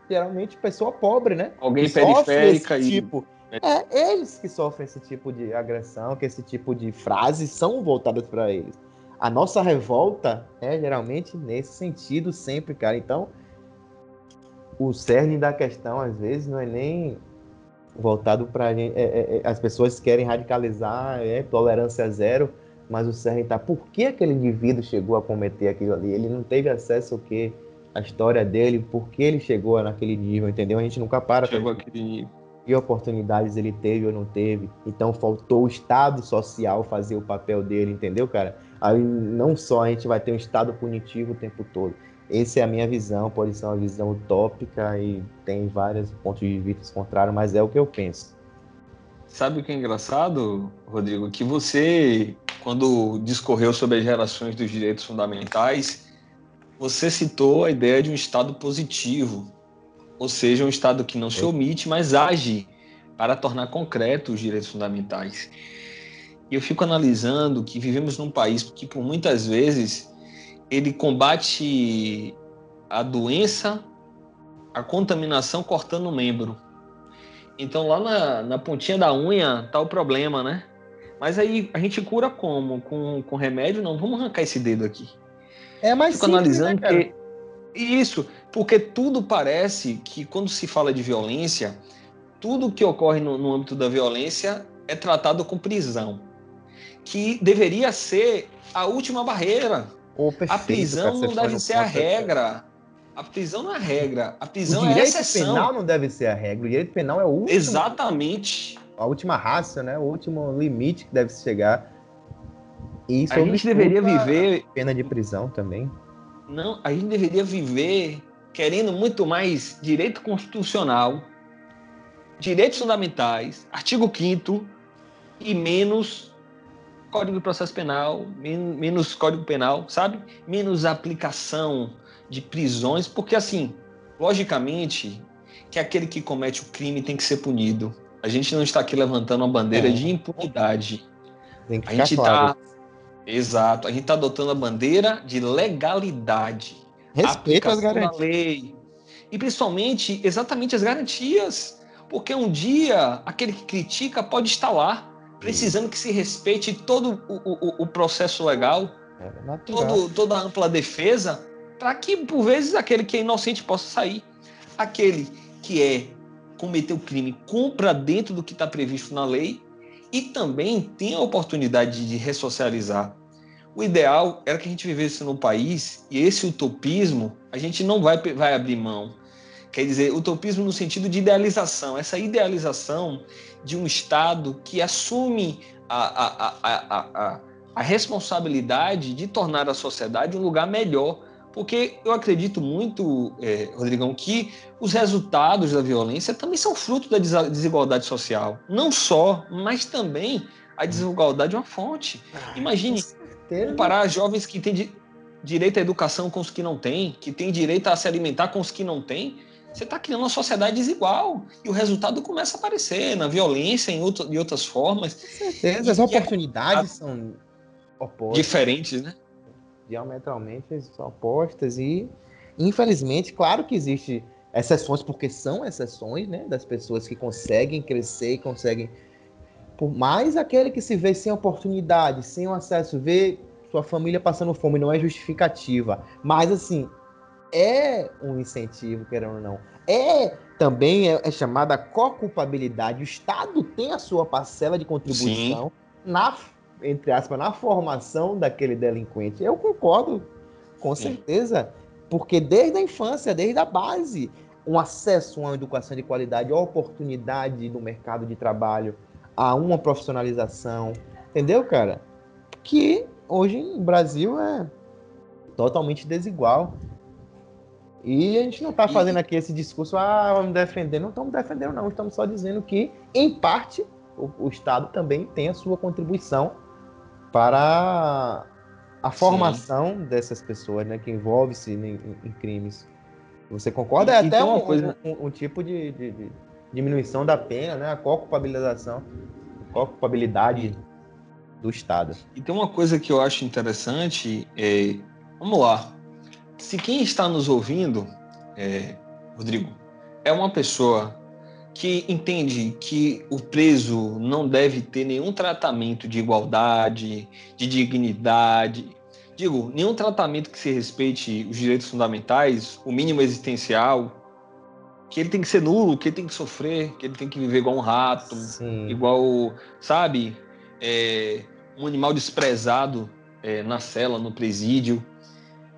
geralmente, pessoa pobre, né? Alguém periférica e... Tipo, é eles que sofrem esse tipo de agressão, que esse tipo de frases são voltadas para eles. a nossa revolta é geralmente nesse sentido sempre, cara. Então, o cerne da questão, às vezes, não é nem voltado para é, é, é, as pessoas querem radicalizar, é tolerância zero, mas o cerne está por que aquele indivíduo chegou a cometer aquilo ali? Ele não teve acesso ao que a história dele, por que ele chegou naquele nível, entendeu? A gente nunca para. Chegou aquele nível. Que oportunidades ele teve ou não teve. Então faltou o Estado social fazer o papel dele, entendeu, cara? Aí não só a gente vai ter um Estado punitivo o tempo todo. Essa é a minha visão, pode ser uma visão utópica e tem vários pontos de vista contrários, mas é o que eu penso. Sabe o que é engraçado, Rodrigo? Que você, quando discorreu sobre as gerações dos direitos fundamentais, você citou a ideia de um Estado positivo, ou seja, um Estado que não se omite, mas age para tornar concreto os direitos fundamentais. E eu fico analisando que vivemos num país que, por muitas vezes, ele combate a doença, a contaminação cortando o membro. Então lá na, na pontinha da unha tá o problema, né? Mas aí a gente cura como? Com, com remédio? Não, vamos arrancar esse dedo aqui. É mais Fico simples, né, analisando né, que isso, porque tudo parece que quando se fala de violência, tudo que ocorre no, no âmbito da violência é tratado com prisão, que deveria ser a última barreira. Oh, perfeito, a prisão não deve ser a regra. A prisão não é a regra. A prisão o é a exceção. O direito penal não deve ser a regra. O direito penal é o último. Exatamente. A última raça, né? O último limite que deve se chegar. E isso a gente deveria viver. Pena de prisão também. Não, a gente deveria viver querendo muito mais direito constitucional, direitos fundamentais, artigo 5 e menos Código de Processo Penal, menos Código Penal, sabe? Menos aplicação de prisões, porque assim, logicamente, que aquele que comete o crime tem que ser punido. A gente não está aqui levantando uma bandeira é. de impunidade. Tem que a gente está Exato, a gente está adotando a bandeira de legalidade. Respeito às garantias. lei. E principalmente, exatamente as garantias. Porque um dia, aquele que critica pode estar lá precisando que se respeite todo o, o, o processo legal, é todo, toda a ampla defesa, para que, por vezes, aquele que é inocente possa sair. Aquele que é cometeu crime compra dentro do que está previsto na lei e também tem a oportunidade de ressocializar. O ideal era que a gente vivesse num país, e esse utopismo a gente não vai, vai abrir mão. Quer dizer, utopismo no sentido de idealização, essa idealização de um Estado que assume a, a, a, a, a responsabilidade de tornar a sociedade um lugar melhor. Porque eu acredito muito, é, Rodrigão, que os resultados da violência também são fruto da desigualdade social. Não só, mas também a desigualdade é uma fonte. Ah, Imagine comparar jovens que têm direito à educação com os que não têm, que têm direito a se alimentar com os que não têm você está criando uma sociedade desigual. E o resultado começa a aparecer na violência, em outro, de outras formas. Com certeza, as oportunidades é... são opostas. Diferentes, né? Diametralmente são opostas. E, infelizmente, claro que existe exceções, porque são exceções, né? Das pessoas que conseguem crescer e conseguem. Por mais aquele que se vê sem oportunidade, sem o acesso, vê sua família passando fome, não é justificativa. Mas, assim, é um incentivo, querendo ou não. É também é, é chamada co-culpabilidade. O Estado tem a sua parcela de contribuição Sim. na, entre aspas, na formação daquele delinquente. Eu concordo, com Sim. certeza. Porque desde a infância, desde a base, um acesso a uma educação de qualidade, a oportunidade no mercado de trabalho, a uma profissionalização, entendeu, cara? Que hoje no Brasil é totalmente desigual. E a gente não está fazendo aqui esse discurso, ah, vamos defender. Não estamos defendendo, não. Estamos só dizendo que, em parte, o, o Estado também tem a sua contribuição para a formação Sim. dessas pessoas, né, que envolve-se em, em, crimes. Você concorda? É até um, coisa... um, um, tipo de, de, de, diminuição da pena, né? A co-culpabilização, co-culpabilidade do Estado. E tem uma coisa que eu acho interessante, é, vamos lá, se quem está nos ouvindo, é, Rodrigo, é uma pessoa que entende que o preso não deve ter nenhum tratamento de igualdade, de dignidade, digo, nenhum tratamento que se respeite os direitos fundamentais, o mínimo existencial, que ele tem que ser nulo, que ele tem que sofrer, que ele tem que viver igual um rato, Sim. igual, sabe, é, um animal desprezado é, na cela, no presídio,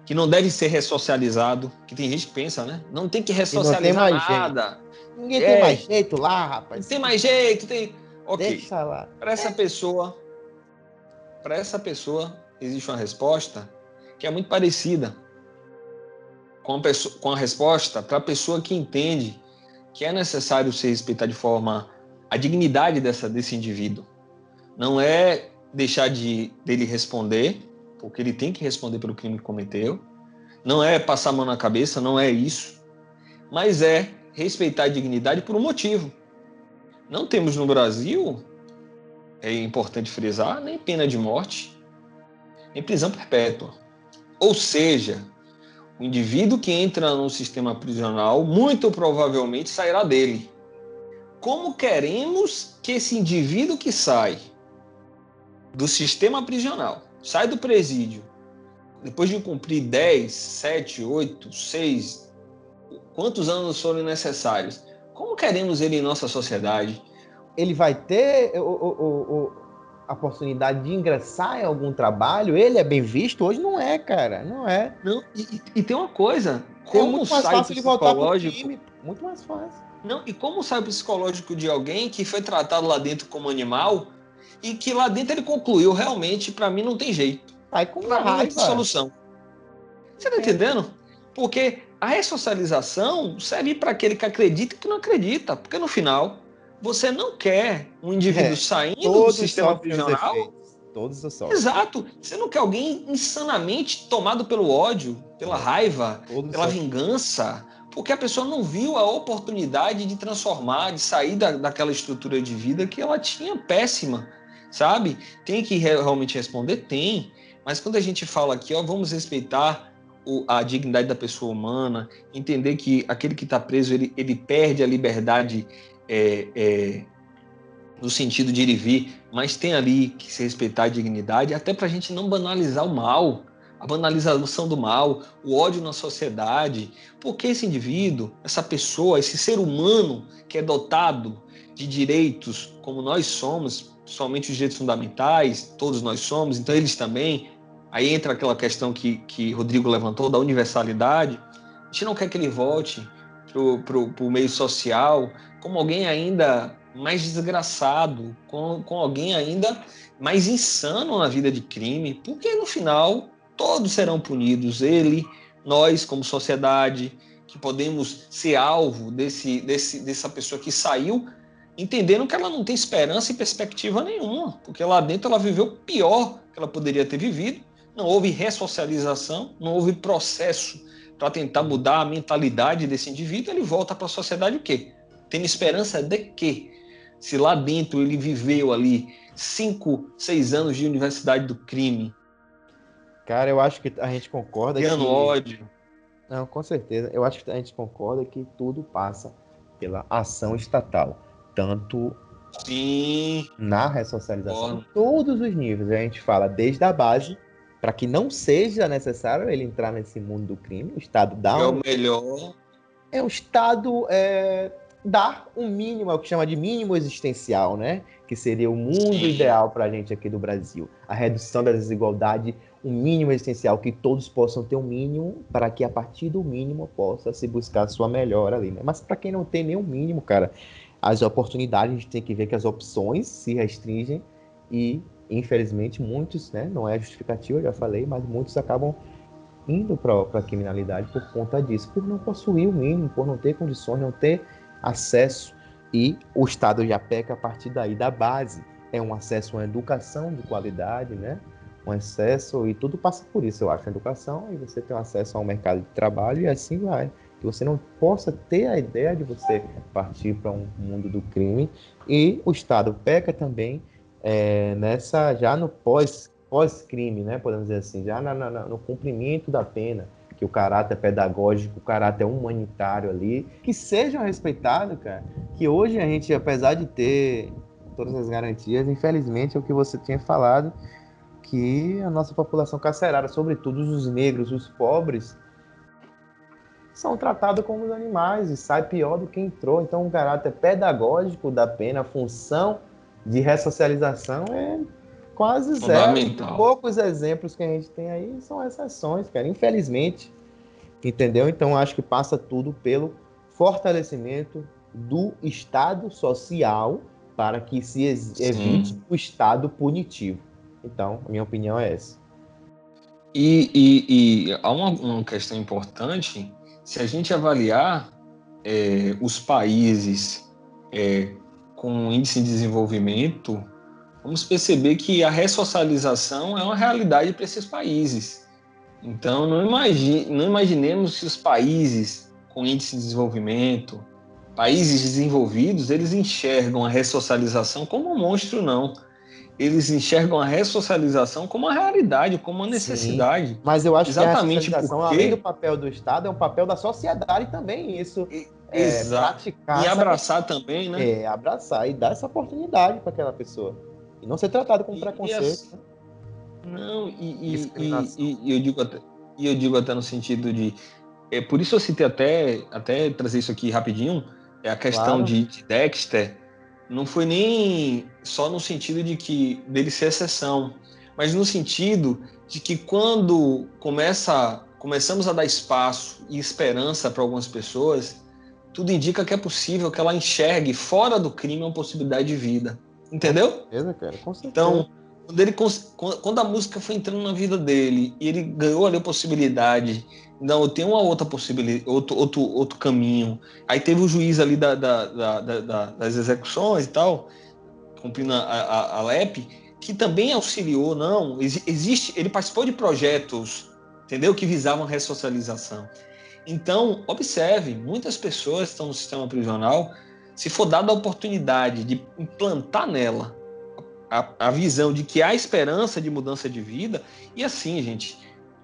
que não deve ser ressocializado, que tem gente que pensa, né? Não tem que ressocializar não nada. Jeito. Ninguém é, tem mais jeito lá, rapaz. Não tem mais jeito, tem. Ok. Deixa lá. Para essa pessoa, para essa pessoa existe uma resposta que é muito parecida com a, pessoa, com a resposta para a pessoa que entende que é necessário ser respeitar de forma a dignidade dessa, desse indivíduo. Não é deixar de dele responder, porque ele tem que responder pelo crime que cometeu. Não é passar a mão na cabeça, não é isso. Mas é respeitar a dignidade por um motivo. Não temos no Brasil, é importante frisar, nem pena de morte, nem prisão perpétua. Ou seja, o indivíduo que entra no sistema prisional muito provavelmente sairá dele. Como queremos que esse indivíduo que sai do sistema prisional, sai do presídio, depois de cumprir 10, 7, 8, 6, quantos anos forem necessários, como queremos ele em nossa sociedade? Ele vai ter o, o, o, a oportunidade de ingressar em algum trabalho? Ele é bem visto? Hoje não é, cara. Não é. Não, e, e tem uma coisa. Como é muito mais fácil de voltar pro time. Muito mais fácil. Não, e como sai o psicológico de alguém que foi tratado lá dentro como animal e que lá dentro ele concluiu realmente, para mim não tem jeito. Sai com pra raiva. Mim não tem solução. Você tá é. entendendo? Porque a ressocialização serve para aquele que acredita e que não acredita, porque no final você não quer um indivíduo é, saindo do sistema prisional. Todos os Exato. Você não quer alguém insanamente tomado pelo ódio, pela raiva, todos pela vingança, porque a pessoa não viu a oportunidade de transformar, de sair da, daquela estrutura de vida que ela tinha péssima, sabe? Tem que realmente responder? Tem. Mas quando a gente fala aqui, ó, vamos respeitar a dignidade da pessoa humana, entender que aquele que está preso ele, ele perde a liberdade é, é, no sentido de ir e vir, mas tem ali que se respeitar a dignidade, até para a gente não banalizar o mal, a banalização do mal, o ódio na sociedade, porque esse indivíduo, essa pessoa, esse ser humano que é dotado de direitos como nós somos, somente os direitos fundamentais, todos nós somos, então eles também, Aí entra aquela questão que, que Rodrigo levantou da universalidade. A gente não quer que ele volte para o meio social como alguém ainda mais desgraçado, com, com alguém ainda mais insano na vida de crime, porque no final todos serão punidos. Ele, nós, como sociedade, que podemos ser alvo desse, desse, dessa pessoa que saiu, entendendo que ela não tem esperança e perspectiva nenhuma, porque lá dentro ela viveu o pior que ela poderia ter vivido não houve ressocialização, não houve processo para tentar mudar a mentalidade desse indivíduo, ele volta para a sociedade o quê? Tendo esperança de quê? Se lá dentro ele viveu ali cinco, seis anos de universidade do crime. Cara, eu acho que a gente concorda Criando que... ódio. Não, com certeza. Eu acho que a gente concorda que tudo passa pela ação estatal. Tanto Sim. na ressocialização, em todos os níveis. A gente fala desde a base para que não seja necessário ele entrar nesse mundo do crime, o Estado dá é um... o melhor. É o Estado é, dar um mínimo, é o que chama de mínimo existencial, né? Que seria o mundo Sim. ideal para a gente aqui do Brasil. A redução da desigualdade, um mínimo existencial, que todos possam ter um mínimo, para que a partir do mínimo possa se buscar a sua melhora ali, né? Mas para quem não tem nenhum mínimo, cara, as oportunidades, a gente tem que ver que as opções se restringem e infelizmente, muitos, né, não é justificativa, já falei, mas muitos acabam indo para a criminalidade por conta disso, por não possuir o mínimo, por não ter condições, não ter acesso. E o Estado já peca a partir daí da base. É um acesso a uma educação de qualidade, né? Um acesso, e tudo passa por isso, eu acho, a educação, e você tem acesso ao mercado de trabalho, e assim vai. Que você não possa ter a ideia de você partir para um mundo do crime. E o Estado peca também é, nessa já no pós pós-crime, né, podemos dizer assim, já na, na, no cumprimento da pena, que o caráter pedagógico, o caráter humanitário ali, que sejam respeitados, cara. Que hoje a gente, apesar de ter todas as garantias, infelizmente é o que você tinha falado, que a nossa população carcerária, sobretudo os negros, os pobres, são tratados como os animais e sai pior do que entrou. Então, o caráter pedagógico da pena, a função de ressocialização é quase zero. Poucos exemplos que a gente tem aí são exceções, cara, infelizmente. Entendeu? Então, acho que passa tudo pelo fortalecimento do Estado social para que se evite Sim. o Estado punitivo. Então, a minha opinião é essa. E, e, e há uma, uma, questão importante, se a gente avaliar é, os países é, com índice de desenvolvimento, vamos perceber que a ressocialização é uma realidade para esses países. Então, não, imagine, não imaginemos que os países com índice de desenvolvimento, países desenvolvidos, eles enxergam a ressocialização como um monstro, não. Eles enxergam a ressocialização como uma realidade, como uma necessidade. Sim, mas eu acho Exatamente que a ressocialização, porque... além do papel do Estado, é um papel da sociedade também. Isso é, Exato. E abraçar também, né? É, abraçar e dar essa oportunidade para aquela pessoa. E não ser tratado como e, preconceito. E as... Né? Não, e, e, e, eu digo até, e eu digo até no sentido de. É, por isso eu citei até, até trazer isso aqui rapidinho é a questão claro. de, de, Dexter não foi nem só no sentido de que dele ser exceção, mas no sentido de que quando começa, começamos a dar espaço e esperança para algumas pessoas, tudo indica que é possível que ela enxergue fora do crime uma possibilidade de vida. Entendeu? Com certeza, cara, com certeza. Então, quando, ele, quando a música foi entrando na vida dele e ele ganhou ali a possibilidade não, eu tenho uma outra possibilidade, outro, outro, outro caminho. Aí teve o juiz ali da, da, da, da das execuções e tal, cumprindo a, a, a, LEP, que também auxiliou, não, existe, ele participou de projetos, entendeu, que visavam ressocialização. Então, observe, muitas pessoas estão no sistema prisional, se for dada a oportunidade de implantar nela a, a visão de que há esperança de mudança de vida, e assim, gente,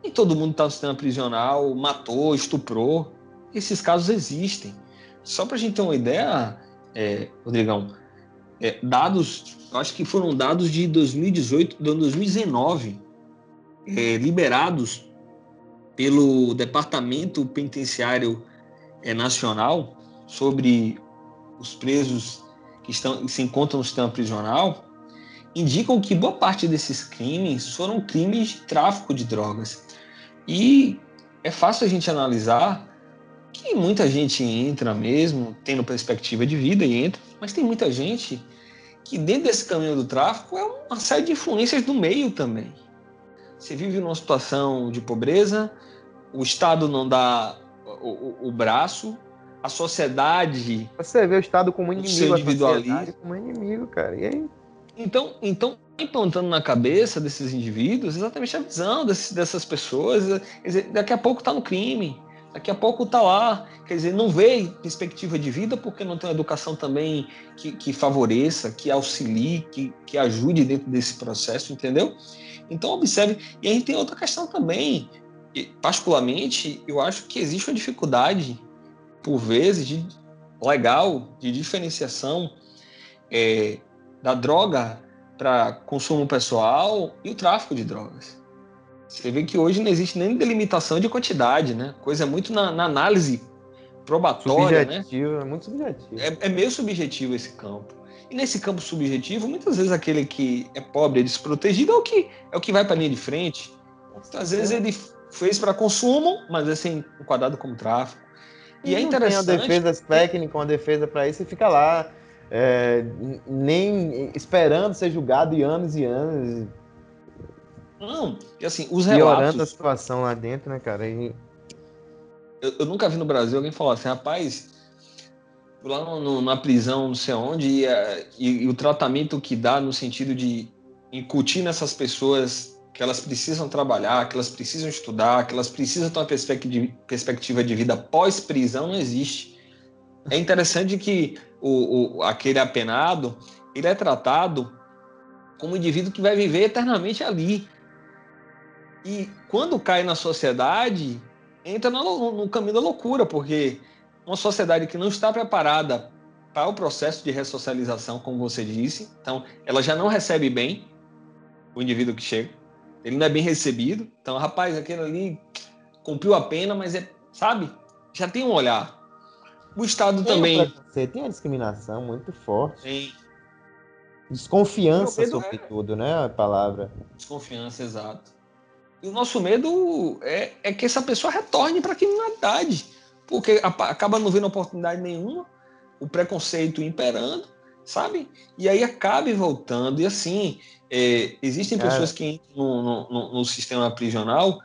nem todo mundo está no sistema prisional, matou, estuprou. Esses casos existem. Só para a gente ter uma ideia, é, Rodrigão, é, dados, acho que foram dados de 2018, de 2019, é, liberados pelo Departamento Penitenciário é, Nacional sobre os presos que estão, se encontram no sistema prisional, indicam que boa parte desses crimes foram crimes de tráfico de drogas. E é fácil a gente analisar que muita gente entra mesmo, tendo perspectiva de vida e entra, mas tem muita gente que dentro desse caminho do tráfico é uma série de influências do meio também. Você vive numa situação de pobreza, o Estado não dá o, o, o braço, a sociedade. Você vê o Estado como inimigo, a como inimigo, cara. E aí? Então, então implantando na cabeça desses indivíduos exatamente a visão desse, dessas pessoas. Dizer, daqui a pouco está no crime, daqui a pouco está lá. Quer dizer, não vê perspectiva de vida porque não tem uma educação também que, que favoreça, que auxilie, que, que ajude dentro desse processo, entendeu? Então, observe. E a gente tem outra questão também. particularmente, eu acho que existe uma dificuldade, por vezes, de, legal, de diferenciação é, da droga para consumo pessoal e o tráfico de drogas. Você vê que hoje não existe nem delimitação de quantidade, né? Coisa muito na, na análise probatória, né? subjetivo, né? É muito subjetivo. É, é meio subjetivo esse campo. E nesse campo subjetivo, muitas vezes aquele que é pobre, é desprotegido, é o que, é o que vai para a linha de frente. Às vezes ele fez para consumo, mas é assim, enquadrado como tráfico. E, e é interessante. Tem uma defesa técnica, uma defesa para isso e fica lá é, nem esperando ser julgado e anos e anos. Não, e assim, os Piorando relatos... a situação lá dentro, né, cara? E... Eu, eu, nunca vi no Brasil alguém falar assim, rapaz, lá no, no, na prisão, não sei onde, e, e, e, o tratamento que dá no sentido de incutir nessas pessoas que elas precisam trabalhar, que elas precisam estudar, que elas precisam ter uma perspectiva de vida pós-prisão, não existe. É interessante que o, o, aquele apenado, ele é tratado como um indivíduo que vai viver eternamente ali. E quando cai na sociedade, entra no, no caminho da loucura, porque uma sociedade que não está preparada para o processo de ressocialização, como você disse, então ela já não recebe bem o indivíduo que chega. ele não é bem recebido. Então, rapaz, aquele ali cumpriu a pena, mas é, sabe? Já tem um olhar. O Estado tem também. Você tem a discriminação muito forte. Tem. Desconfiança, sobretudo, é... né? A palavra. Desconfiança, exato. E o nosso medo é, é que essa pessoa retorne para a criminalidade, porque acaba não vendo oportunidade nenhuma, o preconceito imperando, sabe? E aí acabe voltando. E assim, é, existem Cara. pessoas que entram no, no, no sistema prisional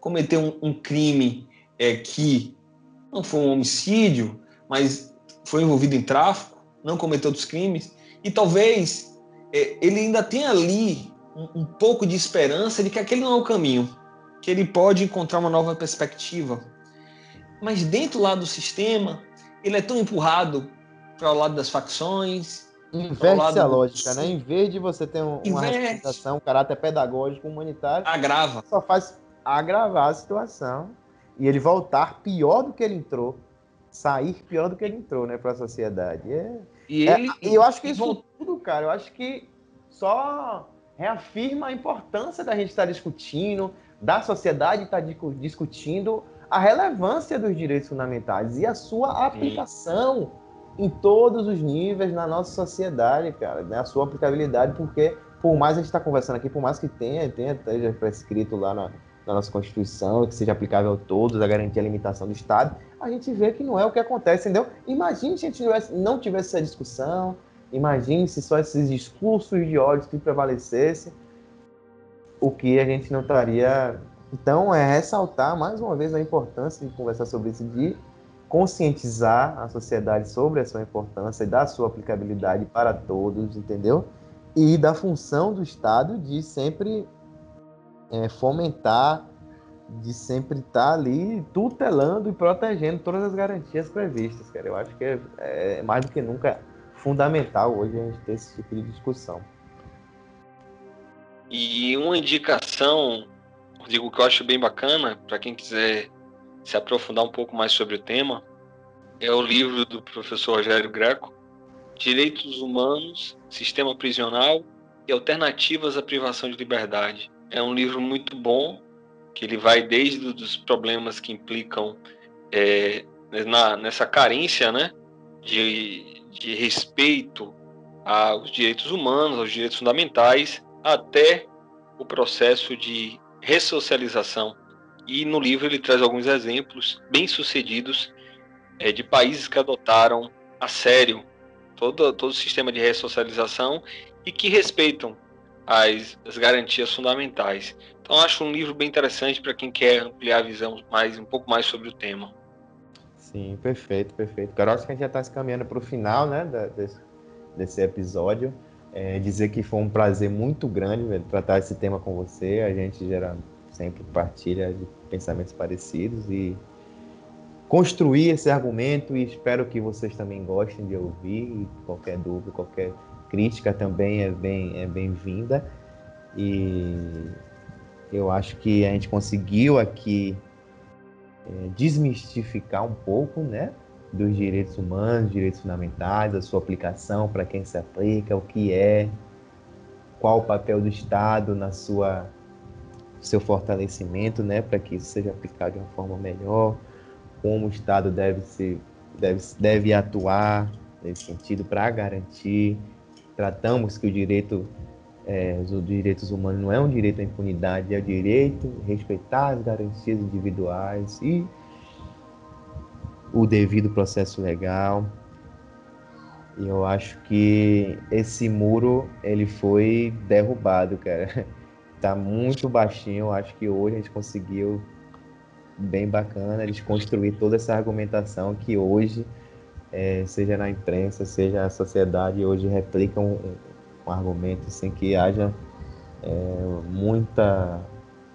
cometer um, um crime é, que não foi um homicídio, mas foi envolvido em tráfico, não cometeu outros crimes, e talvez é, ele ainda tenha ali um, um, pouco de esperança de que aquele não é o caminho, que ele pode encontrar uma nova perspectiva. Mas dentro lá do sistema, ele é tão empurrado para o lado das facções. Inverte a lógica, né? Em vez de você ter um, uma representação, um caráter pedagógico, humanitário, agrava. Só faz agravar a situação e ele voltar pior do que ele entrou, sair pior do que ele entrou, né, para a sociedade. É, e ele, é, eu acho que isso tudo, cara, eu acho que só reafirma a importância da gente estar discutindo, da sociedade estar discutindo a relevância dos direitos fundamentais e a sua aplicação em todos os níveis na nossa sociedade, cara, né? a sua aplicabilidade, porque por mais a gente está conversando aqui, por mais que tenha, tenha esteja prescrito lá na, na nossa Constituição, que seja aplicável a todos, a garantir a limitação do Estado, a gente vê que não é o que acontece, entendeu? Imagine se a gente não tivesse essa discussão, imagine se só esses discursos de ódio que prevalecessem, o que a gente não estaria. Então, é ressaltar mais uma vez a importância de conversar sobre isso, de conscientizar a sociedade sobre a sua importância da sua aplicabilidade para todos, entendeu? E da função do Estado de sempre é, fomentar, de sempre estar ali tutelando e protegendo todas as garantias previstas, cara. Eu acho que é, é mais do que nunca fundamental hoje a gente ter esse tipo de discussão. E uma indicação, digo que eu acho bem bacana para quem quiser se aprofundar um pouco mais sobre o tema, é o livro do professor Rogério Greco, Direitos Humanos, Sistema Prisional e Alternativas à Privação de Liberdade. É um livro muito bom, que ele vai desde os problemas que implicam é, na, nessa carência né, de, de respeito aos direitos humanos, aos direitos fundamentais, até o processo de ressocialização. E no livro ele traz alguns exemplos bem-sucedidos é, de países que adotaram a sério todo, todo o sistema de ressocialização e que respeitam as, as garantias fundamentais. Então acho um livro bem interessante para quem quer ampliar a visão mais um pouco mais sobre o tema. Sim, perfeito, perfeito. Cara, acho que a gente já está se caminhando para o final, né, desse, desse episódio. É, dizer que foi um prazer muito grande velho, tratar esse tema com você. A gente gera sempre partilha de pensamentos parecidos e construir esse argumento e espero que vocês também gostem de ouvir. Qualquer dúvida, qualquer crítica também é bem é bem-vinda. E eu acho que a gente conseguiu aqui é, desmistificar um pouco, né, dos direitos humanos, direitos fundamentais, a sua aplicação para quem se aplica, o que é, qual o papel do Estado na sua seu fortalecimento, né, para que isso seja aplicado de uma forma melhor, como o Estado deve se deve, deve atuar nesse sentido para garantir tratamos que o direito é, os direitos humanos não é um direito à impunidade, é o direito a respeitar as garantias individuais e o devido processo legal. E eu acho que esse muro ele foi derrubado, cara. Tá muito baixinho. Eu acho que hoje a gente conseguiu bem bacana eles construir toda essa argumentação que hoje é, seja na imprensa, seja a sociedade, hoje replicam um, um argumento sem que haja é, muita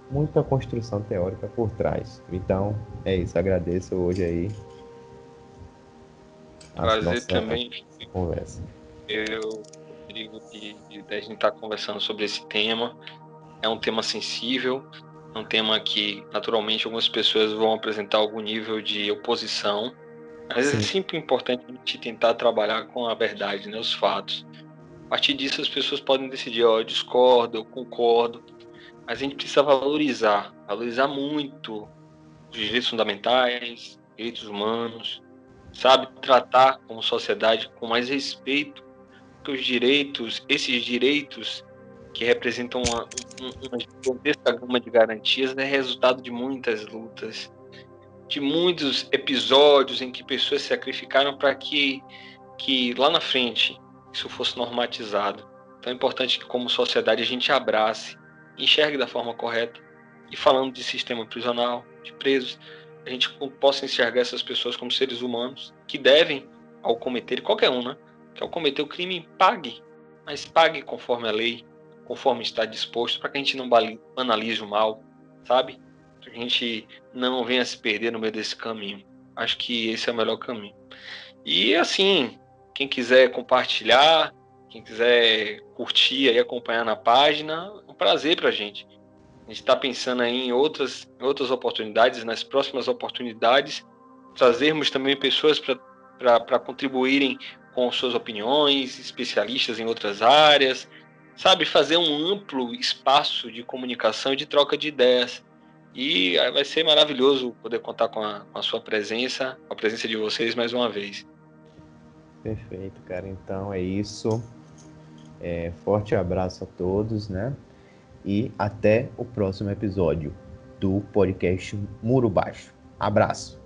muita construção teórica por trás. Então, é isso. Agradeço hoje aí. Prazer também. Conversa. Eu digo que a gente está conversando sobre esse tema. É um tema sensível, é um tema que, naturalmente, algumas pessoas vão apresentar algum nível de oposição mas é Sim. é sempre importante a gente tentar trabalhar com a verdade, né, os fatos. A partir disso as pessoas podem decidir, ó, eu discordo, eu concordo. mas a gente precisa valorizar, valorizar muito os direitos fundamentais, direitos humanos, sabe? Tratar como sociedade com mais respeito, que os direitos, esses direitos que representam uma, uma gigantesca gama de garantias, é resultado de muitas lutas, de muitos episódios em que pessoas se sacrificaram para que, que lá na frente isso fosse normatizado. Então é importante que, como sociedade, a gente abrace, enxergue da forma correta. E falando de sistema prisional, de presos, a gente possa enxergar essas pessoas como seres humanos que devem, ao cometer, qualquer um, né? Que ao cometer o crime, pague. Mas pague conforme a lei, conforme está disposto, para que a gente não banalize o mal, sabe? A gente não venha se perder no meio desse caminho. Acho que esse é o melhor caminho. E assim, quem quiser compartilhar, quem quiser curtir e acompanhar na página, é um prazer para a gente. A gente está pensando aí em outras, outras oportunidades, nas próximas oportunidades, trazermos também pessoas para contribuírem com suas opiniões, especialistas em outras áreas, sabe? Fazer um amplo espaço de comunicação e de troca de ideias. E vai ser maravilhoso poder contar com a, com a sua presença, com a presença de vocês mais uma vez. Perfeito, cara. Então é isso. É, forte abraço a todos, né? E até o próximo episódio do podcast Muro Baixo. Abraço.